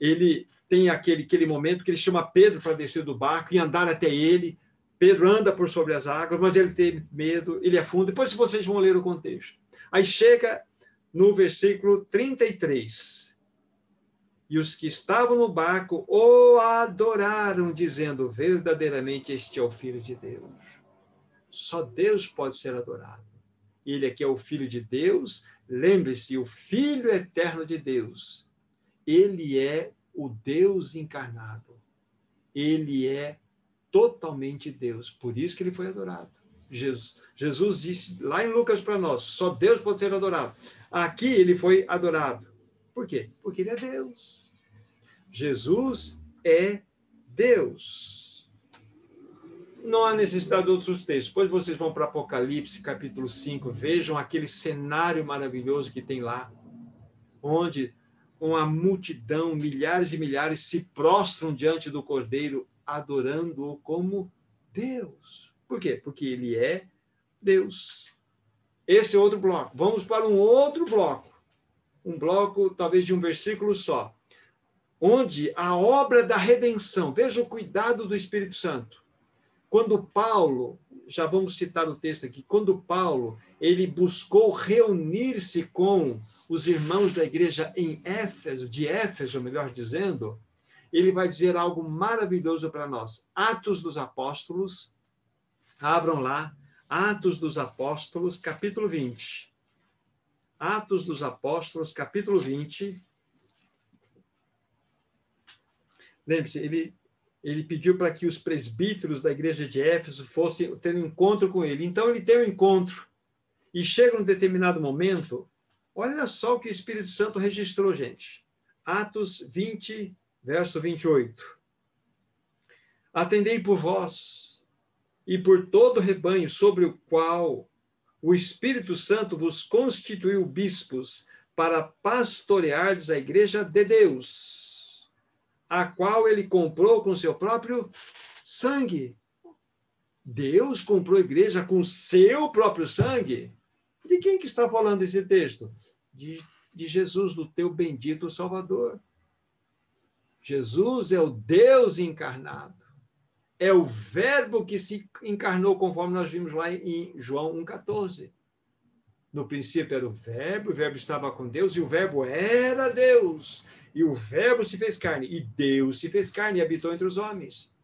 ele tem aquele, aquele momento que ele chama Pedro para descer do barco e andar até ele. Pedro anda por sobre as águas, mas ele teve medo, ele afunda. Depois vocês vão ler o contexto. Aí chega no versículo 33. E os que estavam no barco o adoraram, dizendo: Verdadeiramente este é o Filho de Deus. Só Deus pode ser adorado. Ele aqui é o Filho de Deus. Lembre-se, o Filho eterno de Deus. Ele é o Deus encarnado. Ele é totalmente Deus. Por isso que ele foi adorado. Jesus, Jesus disse lá em Lucas para nós: só Deus pode ser adorado. Aqui ele foi adorado. Por quê? Porque ele é Deus. Jesus é Deus. Não há necessidade de outros textos. Depois vocês vão para Apocalipse, capítulo 5, vejam aquele cenário maravilhoso que tem lá, onde uma multidão, milhares e milhares, se prostram diante do Cordeiro, adorando-o como Deus. Por quê? Porque ele é Deus. Esse é outro bloco. Vamos para um outro bloco. Um bloco, talvez, de um versículo só. Onde a obra da redenção, veja o cuidado do Espírito Santo. Quando Paulo, já vamos citar o texto aqui, quando Paulo ele buscou reunir-se com os irmãos da igreja em Éfeso, de Éfeso, melhor dizendo, ele vai dizer algo maravilhoso para nós. Atos dos Apóstolos, abram lá, Atos dos Apóstolos, capítulo 20. Atos dos Apóstolos, capítulo 20. Lembre-se, ele, ele pediu para que os presbíteros da igreja de Éfeso fossem ter um encontro com ele. Então, ele tem um encontro. E chega um determinado momento, olha só o que o Espírito Santo registrou, gente. Atos 20, verso 28. Atendei por vós e por todo o rebanho sobre o qual o Espírito Santo vos constituiu bispos para pastoreardes a igreja de Deus, a qual ele comprou com seu próprio sangue. Deus comprou a igreja com seu próprio sangue? De quem que está falando esse texto? De, de Jesus, do teu bendito Salvador. Jesus é o Deus encarnado é o verbo que se encarnou, conforme nós vimos lá em João 1,14. No princípio era o verbo, o verbo estava com Deus, e o verbo era Deus. E o verbo se fez carne, e Deus se fez carne e habitou entre os homens.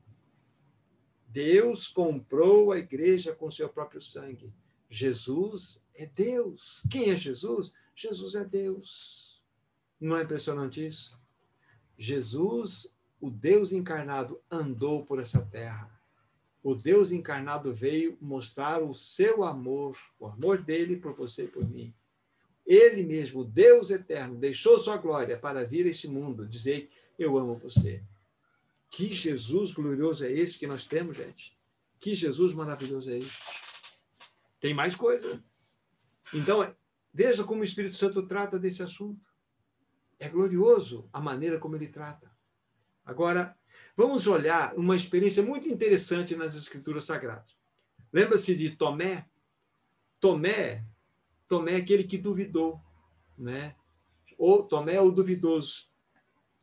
Deus comprou a igreja com seu próprio sangue. Jesus é Deus. Quem é Jesus? Jesus é Deus. Não é impressionante isso? Jesus o Deus encarnado andou por essa terra. O Deus encarnado veio mostrar o seu amor, o amor dele por você e por mim. Ele mesmo, Deus eterno, deixou sua glória para vir a este mundo dizer: Eu amo você. Que Jesus glorioso é esse que nós temos, gente? Que Jesus maravilhoso é este? Tem mais coisa. Então, veja como o Espírito Santo trata desse assunto. É glorioso a maneira como ele trata. Agora, vamos olhar uma experiência muito interessante nas Escrituras Sagradas. Lembra-se de Tomé? Tomé, Tomé é aquele que duvidou, né? Ou Tomé é o duvidoso.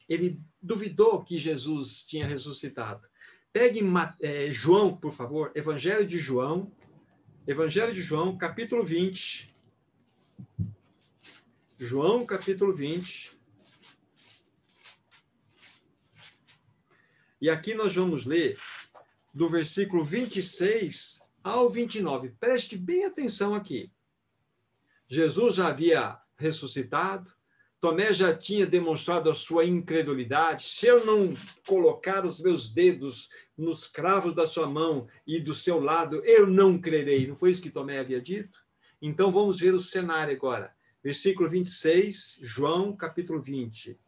Ele duvidou que Jesus tinha ressuscitado. Pegue é, João, por favor, Evangelho de João, Evangelho de João, capítulo 20. João, capítulo 20. E aqui nós vamos ler do versículo 26 ao 29. Preste bem atenção aqui. Jesus já havia ressuscitado, Tomé já tinha demonstrado a sua incredulidade. Se eu não colocar os meus dedos nos cravos da sua mão e do seu lado, eu não crerei. Não foi isso que Tomé havia dito? Então vamos ver o cenário agora. Versículo 26, João, capítulo 20.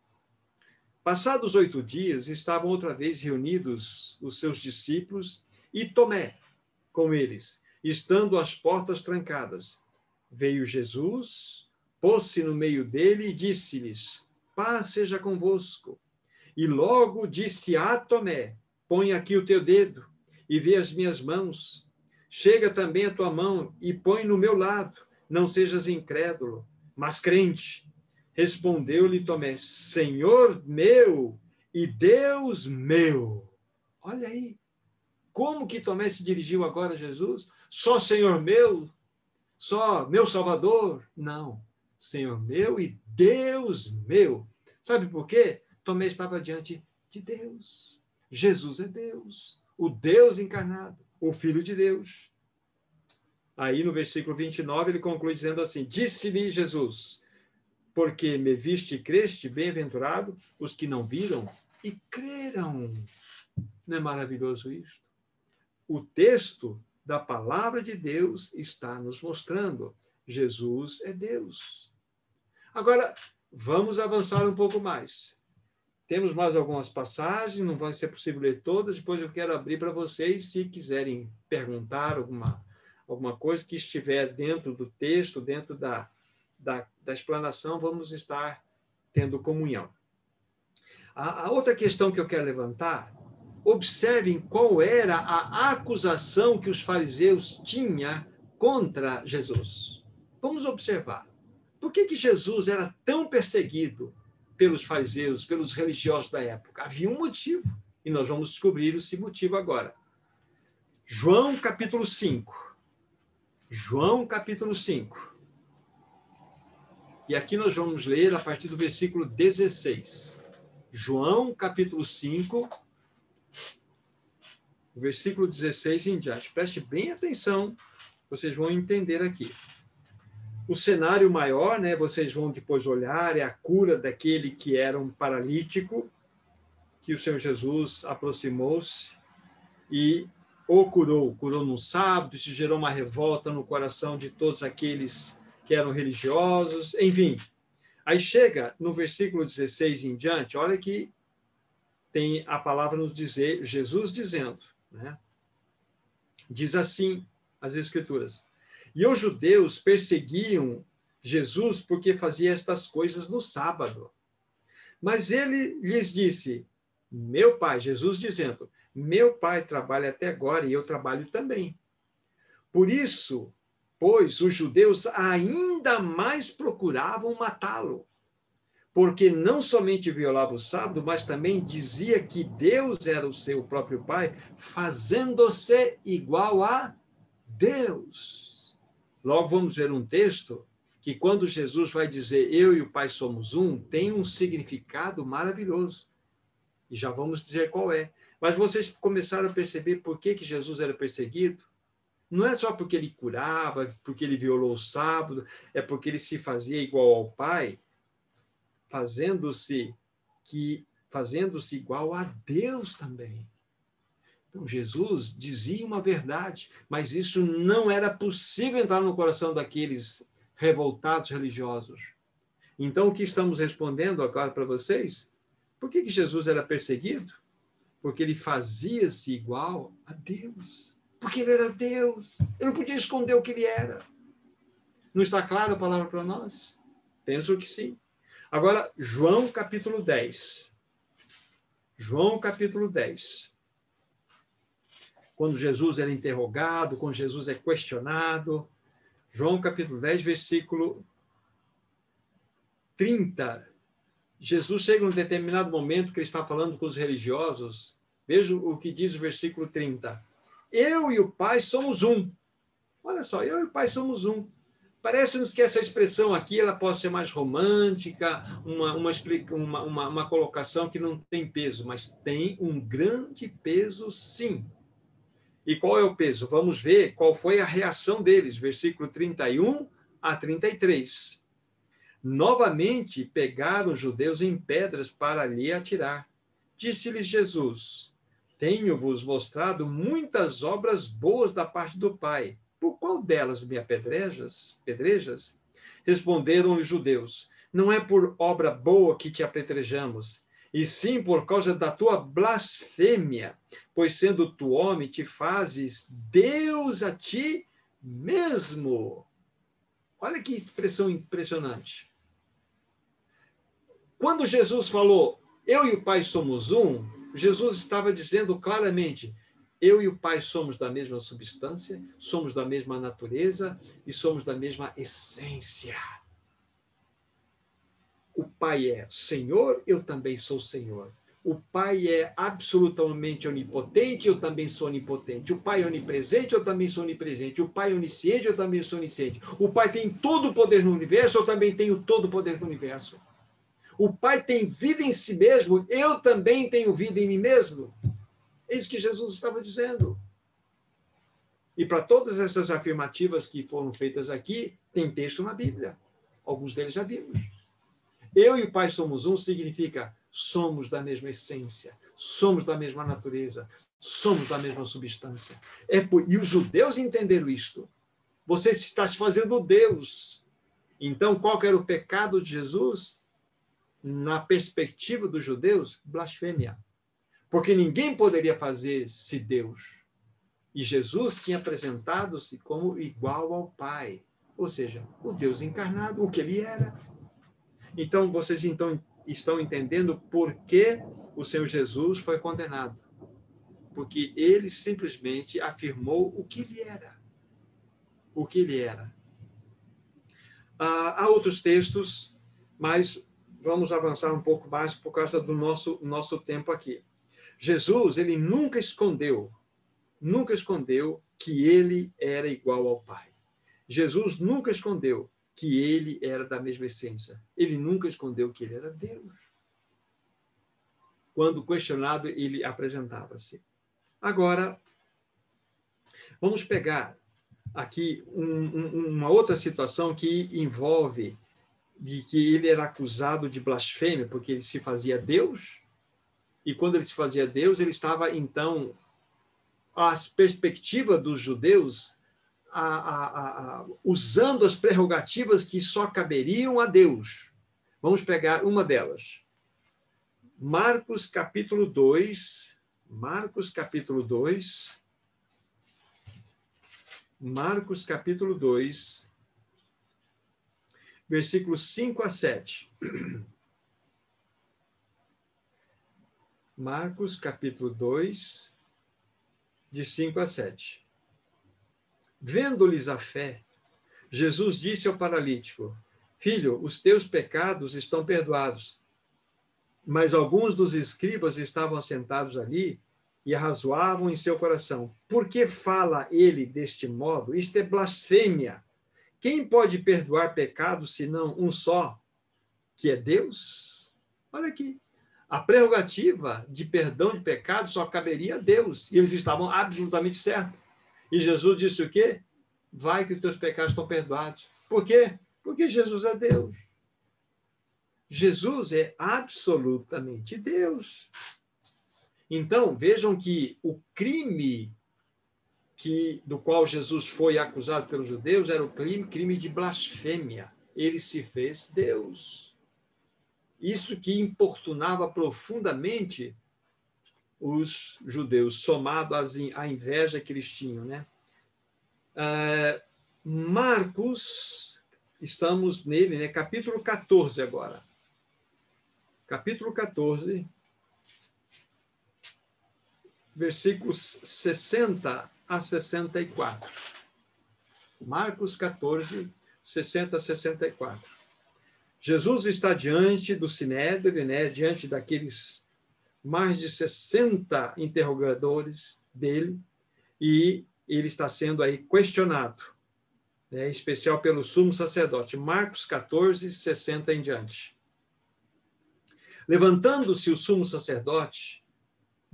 Passados oito dias, estavam outra vez reunidos os seus discípulos e Tomé com eles, estando as portas trancadas. Veio Jesus, pôs-se no meio dele e disse-lhes: Paz seja convosco. E logo disse a Tomé: Põe aqui o teu dedo e vê as minhas mãos. Chega também a tua mão e põe no meu lado. Não sejas incrédulo, mas crente. Respondeu-lhe Tomé: Senhor meu e Deus meu. Olha aí. Como que Tomé se dirigiu agora a Jesus? Só Senhor meu? Só meu Salvador? Não. Senhor meu e Deus meu. Sabe por quê? Tomé estava diante de Deus. Jesus é Deus, o Deus encarnado, o Filho de Deus. Aí no versículo 29 ele conclui dizendo assim: Disse-lhe Jesus: Porque me viste e creste, bem-aventurado os que não viram e creram. Não é maravilhoso isso? O texto da palavra de Deus está nos mostrando: Jesus é Deus. Agora, vamos avançar um pouco mais. Temos mais algumas passagens, não vai ser possível ler todas, depois eu quero abrir para vocês, se quiserem perguntar alguma, alguma coisa que estiver dentro do texto, dentro da, da, da explanação, vamos estar tendo comunhão. A, a outra questão que eu quero levantar, observem qual era a acusação que os fariseus tinham contra Jesus. Vamos observar. Por que, que Jesus era tão perseguido pelos fariseus, pelos religiosos da época? Havia um motivo, e nós vamos descobrir esse motivo agora. João capítulo 5. João capítulo 5. E aqui nós vamos ler a partir do versículo 16. João capítulo 5, versículo 16 em diante. Preste bem atenção, vocês vão entender aqui. O cenário maior, né, vocês vão depois olhar, é a cura daquele que era um paralítico, que o Senhor Jesus aproximou-se e o curou. Curou num sábado, isso gerou uma revolta no coração de todos aqueles que eram religiosos, enfim. Aí chega no versículo 16 em diante, olha que tem a palavra nos dizer, Jesus dizendo, né? Diz assim as Escrituras: E os judeus perseguiam Jesus porque fazia estas coisas no sábado. Mas ele lhes disse: Meu pai, Jesus dizendo, meu pai trabalha até agora e eu trabalho também. Por isso, pois, os judeus ainda mais procuravam matá-lo porque não somente violava o sábado, mas também dizia que Deus era o seu próprio Pai, fazendo-se igual a Deus. Logo vamos ver um texto que quando Jesus vai dizer eu e o Pai somos um, tem um significado maravilhoso. E já vamos dizer qual é. Mas vocês começaram a perceber por que, que Jesus era perseguido? Não é só porque ele curava, porque ele violou o sábado, é porque ele se fazia igual ao Pai fazendo-se que fazendo-se igual a Deus também. Então Jesus dizia uma verdade, mas isso não era possível entrar no coração daqueles revoltados religiosos. Então o que estamos respondendo agora para vocês? Por que, que Jesus era perseguido? Porque ele fazia-se igual a Deus. Porque ele era Deus. Ele não podia esconder o que ele era. Não está claro a palavra para nós? Penso que sim. Agora, João capítulo 10. João capítulo 10. Quando Jesus era interrogado, quando Jesus é questionado. João capítulo 10, versículo 30. Jesus chega em um determinado momento que ele está falando com os religiosos. Veja o que diz o versículo 30. Eu e o Pai somos um. Olha só, eu e o Pai somos um. Parece-nos que essa expressão aqui ela pode ser mais romântica, uma, uma, uma, uma, colocação que não tem peso, mas tem um grande peso, sim. E qual é o peso? Vamos ver qual foi a reação deles, versículo 31 a 33. Novamente pegaram os judeus em pedras para lhe atirar. Disse-lhes Jesus: Tenho-vos mostrado muitas obras boas da parte do Pai por qual delas me apedrejas? Pedrejas? Responderam os judeus: Não é por obra boa que te apedrejamos, e sim por causa da tua blasfêmia, pois sendo tu homem, te fazes Deus a ti mesmo. Olha que expressão impressionante. Quando Jesus falou, eu e o Pai somos um, Jesus estava dizendo claramente: eu e o Pai somos da mesma substância, somos da mesma natureza e somos da mesma essência. O Pai é Senhor, eu também sou Senhor. O Pai é absolutamente onipotente, eu também sou onipotente. O Pai é onipresente, eu também sou onipresente. O Pai é onisciente, eu também sou onisciente. O Pai tem todo o poder no universo, eu também tenho todo o poder no universo. O Pai tem vida em si mesmo, eu também tenho vida em mim mesmo. É isso que Jesus estava dizendo. E para todas essas afirmativas que foram feitas aqui, tem texto na Bíblia. Alguns deles já vimos. Eu e o Pai somos um significa somos da mesma essência, somos da mesma natureza, somos da mesma substância. É por... E os judeus entenderam isto. Você está se fazendo Deus. Então, qual era o pecado de Jesus? Na perspectiva dos judeus, blasfêmia. Porque ninguém poderia fazer-se Deus. E Jesus tinha apresentado-se como igual ao Pai, ou seja, o Deus encarnado, o que ele era. Então, vocês então estão entendendo por que o Senhor Jesus foi condenado. Porque ele simplesmente afirmou o que ele era. O que ele era. Ah, há outros textos, mas vamos avançar um pouco mais por causa do nosso, nosso tempo aqui. Jesus, ele nunca escondeu nunca escondeu que ele era igual ao Pai. Jesus nunca escondeu que ele era da mesma essência. Ele nunca escondeu que ele era Deus. Quando questionado, ele apresentava-se. Agora, vamos pegar aqui um, um, uma outra situação que envolve de que ele era acusado de blasfêmia, porque ele se fazia Deus, e quando ele se fazia Deus, ele estava então as perspectivas dos judeus a, a, a, usando as prerrogativas que só caberiam a Deus. Vamos pegar uma delas. Marcos capítulo 2, Marcos capítulo 2, Marcos capítulo 2, versículos 5 a 7. Marcos capítulo 2, de 5 a 7. Vendo-lhes a fé, Jesus disse ao paralítico: Filho, os teus pecados estão perdoados. Mas alguns dos escribas estavam sentados ali e arrazoavam em seu coração: Por que fala ele deste modo? Isto é blasfêmia. Quem pode perdoar pecados senão um só, que é Deus? Olha aqui. A prerrogativa de perdão de pecados só caberia a Deus. E eles estavam absolutamente certos. E Jesus disse o quê? Vai que os teus pecados estão perdoados. Por quê? Porque Jesus é Deus. Jesus é absolutamente Deus. Então, vejam que o crime que do qual Jesus foi acusado pelos judeus era o crime, crime de blasfêmia. Ele se fez Deus. Isso que importunava profundamente os judeus, somado à inveja que eles tinham. Né? Uh, Marcos, estamos nele, né? capítulo 14 agora. Capítulo 14, versículos 60 a 64. Marcos 14, 60 a 64. Jesus está diante do Sinédrio, né, diante daqueles mais de 60 interrogadores dele, e ele está sendo aí questionado, né, em especial pelo sumo sacerdote. Marcos 14, 60 em diante. Levantando-se o sumo sacerdote,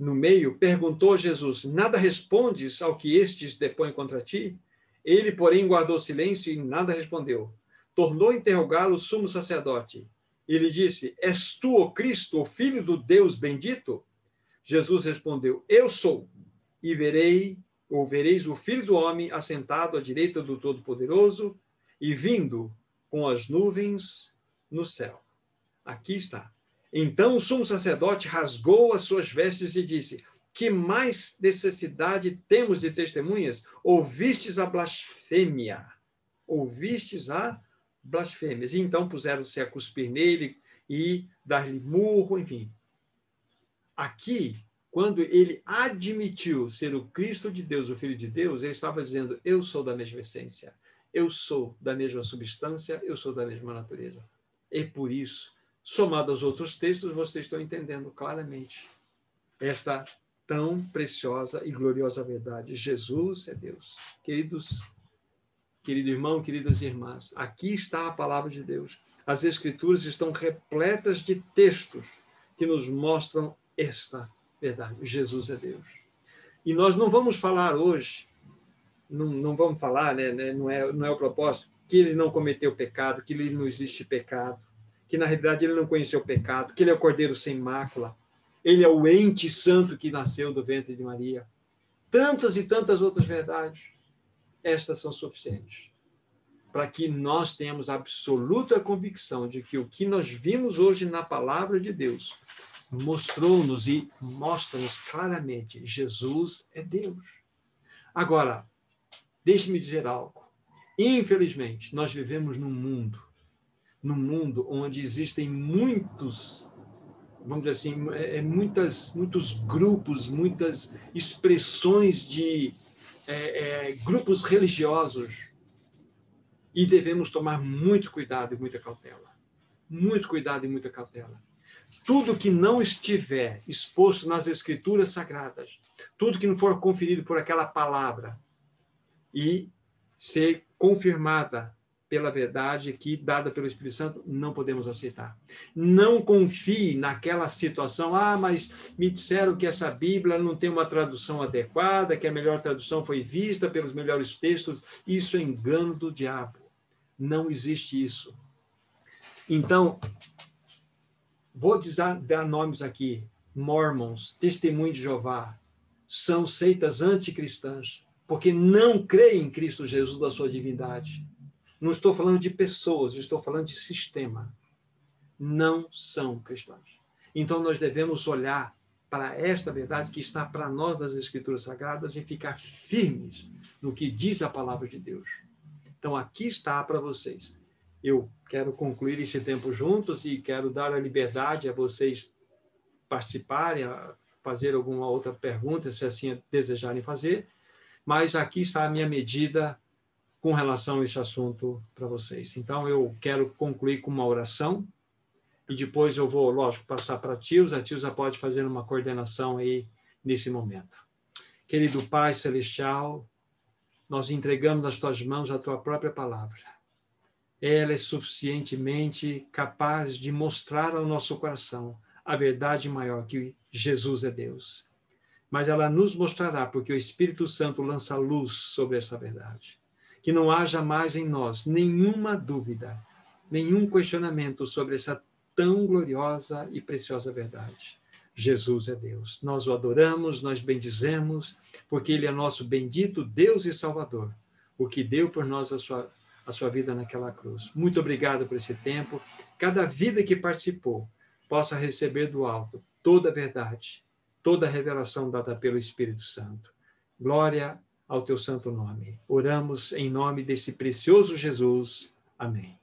no meio, perguntou Jesus: Nada respondes ao que estes depõem contra ti? Ele, porém, guardou silêncio e nada respondeu tornou a interrogá-lo o sumo sacerdote. Ele disse: És tu, o Cristo, o Filho do Deus bendito? Jesus respondeu: Eu sou, e verei, ou vereis o Filho do Homem assentado à direita do Todo-Poderoso e vindo com as nuvens no céu. Aqui está. Então o sumo sacerdote rasgou as suas vestes e disse: Que mais necessidade temos de testemunhas? Ouvistes a blasfêmia. Ouvistes a blasfêmias. E então puseram-se a cuspir nele e dar-lhe murro, enfim. Aqui, quando ele admitiu ser o Cristo de Deus, o Filho de Deus, ele estava dizendo: Eu sou da mesma essência, eu sou da mesma substância, eu sou da mesma natureza. E por isso, somado aos outros textos, vocês estão entendendo claramente esta tão preciosa e gloriosa verdade. Jesus é Deus. Queridos, querido irmão, queridas irmãs, aqui está a palavra de Deus. As Escrituras estão repletas de textos que nos mostram esta verdade: Jesus é Deus. E nós não vamos falar hoje, não, não vamos falar, né, né, não, é, não é o propósito, que ele não cometeu pecado, que ele não existe pecado, que na realidade ele não conheceu pecado, que ele é o cordeiro sem mácula, ele é o ente santo que nasceu do ventre de Maria. Tantas e tantas outras verdades, estas são suficientes para que nós tenhamos absoluta convicção de que o que nós vimos hoje na palavra de Deus mostrou-nos e mostra-nos claramente: Jesus é Deus. Agora, deixe-me dizer algo. Infelizmente, nós vivemos num mundo, num mundo onde existem muitos, vamos dizer assim, é, é muitas, muitos grupos, muitas expressões de é, é, grupos religiosos e devemos tomar muito cuidado e muita cautela. Muito cuidado e muita cautela. Tudo que não estiver exposto nas escrituras sagradas, tudo que não for conferido por aquela palavra e ser confirmada pela verdade que dada pelo Espírito Santo, não podemos aceitar. Não confie naquela situação, ah, mas me disseram que essa Bíblia não tem uma tradução adequada, que a melhor tradução foi vista pelos melhores textos. Isso é engano do diabo. Não existe isso. Então, vou dizer, dar nomes aqui: Mormons, Testemunho de Jeová, são seitas anticristãs, porque não creem em Cristo Jesus da sua divindade não estou falando de pessoas, estou falando de sistema. Não são cristãos. Então nós devemos olhar para esta verdade que está para nós das Escrituras Sagradas e ficar firmes no que diz a palavra de Deus. Então aqui está para vocês. Eu quero concluir esse tempo juntos e quero dar a liberdade a vocês participarem, a fazer alguma outra pergunta, se assim desejarem fazer. Mas aqui está a minha medida com relação a esse assunto para vocês. Então, eu quero concluir com uma oração e depois eu vou, lógico, passar para a Tilza. A Tilza pode fazer uma coordenação aí nesse momento. Querido Pai Celestial, nós entregamos nas tuas mãos a tua própria palavra. Ela é suficientemente capaz de mostrar ao nosso coração a verdade maior que Jesus é Deus. Mas ela nos mostrará porque o Espírito Santo lança luz sobre essa verdade que não haja mais em nós nenhuma dúvida, nenhum questionamento sobre essa tão gloriosa e preciosa verdade. Jesus é Deus. Nós o adoramos, nós bendizemos, porque Ele é nosso bendito Deus e Salvador, o que deu por nós a sua, a sua vida naquela cruz. Muito obrigado por esse tempo. Cada vida que participou possa receber do alto toda a verdade, toda a revelação dada pelo Espírito Santo. Glória ao teu santo nome. Oramos em nome desse precioso Jesus. Amém.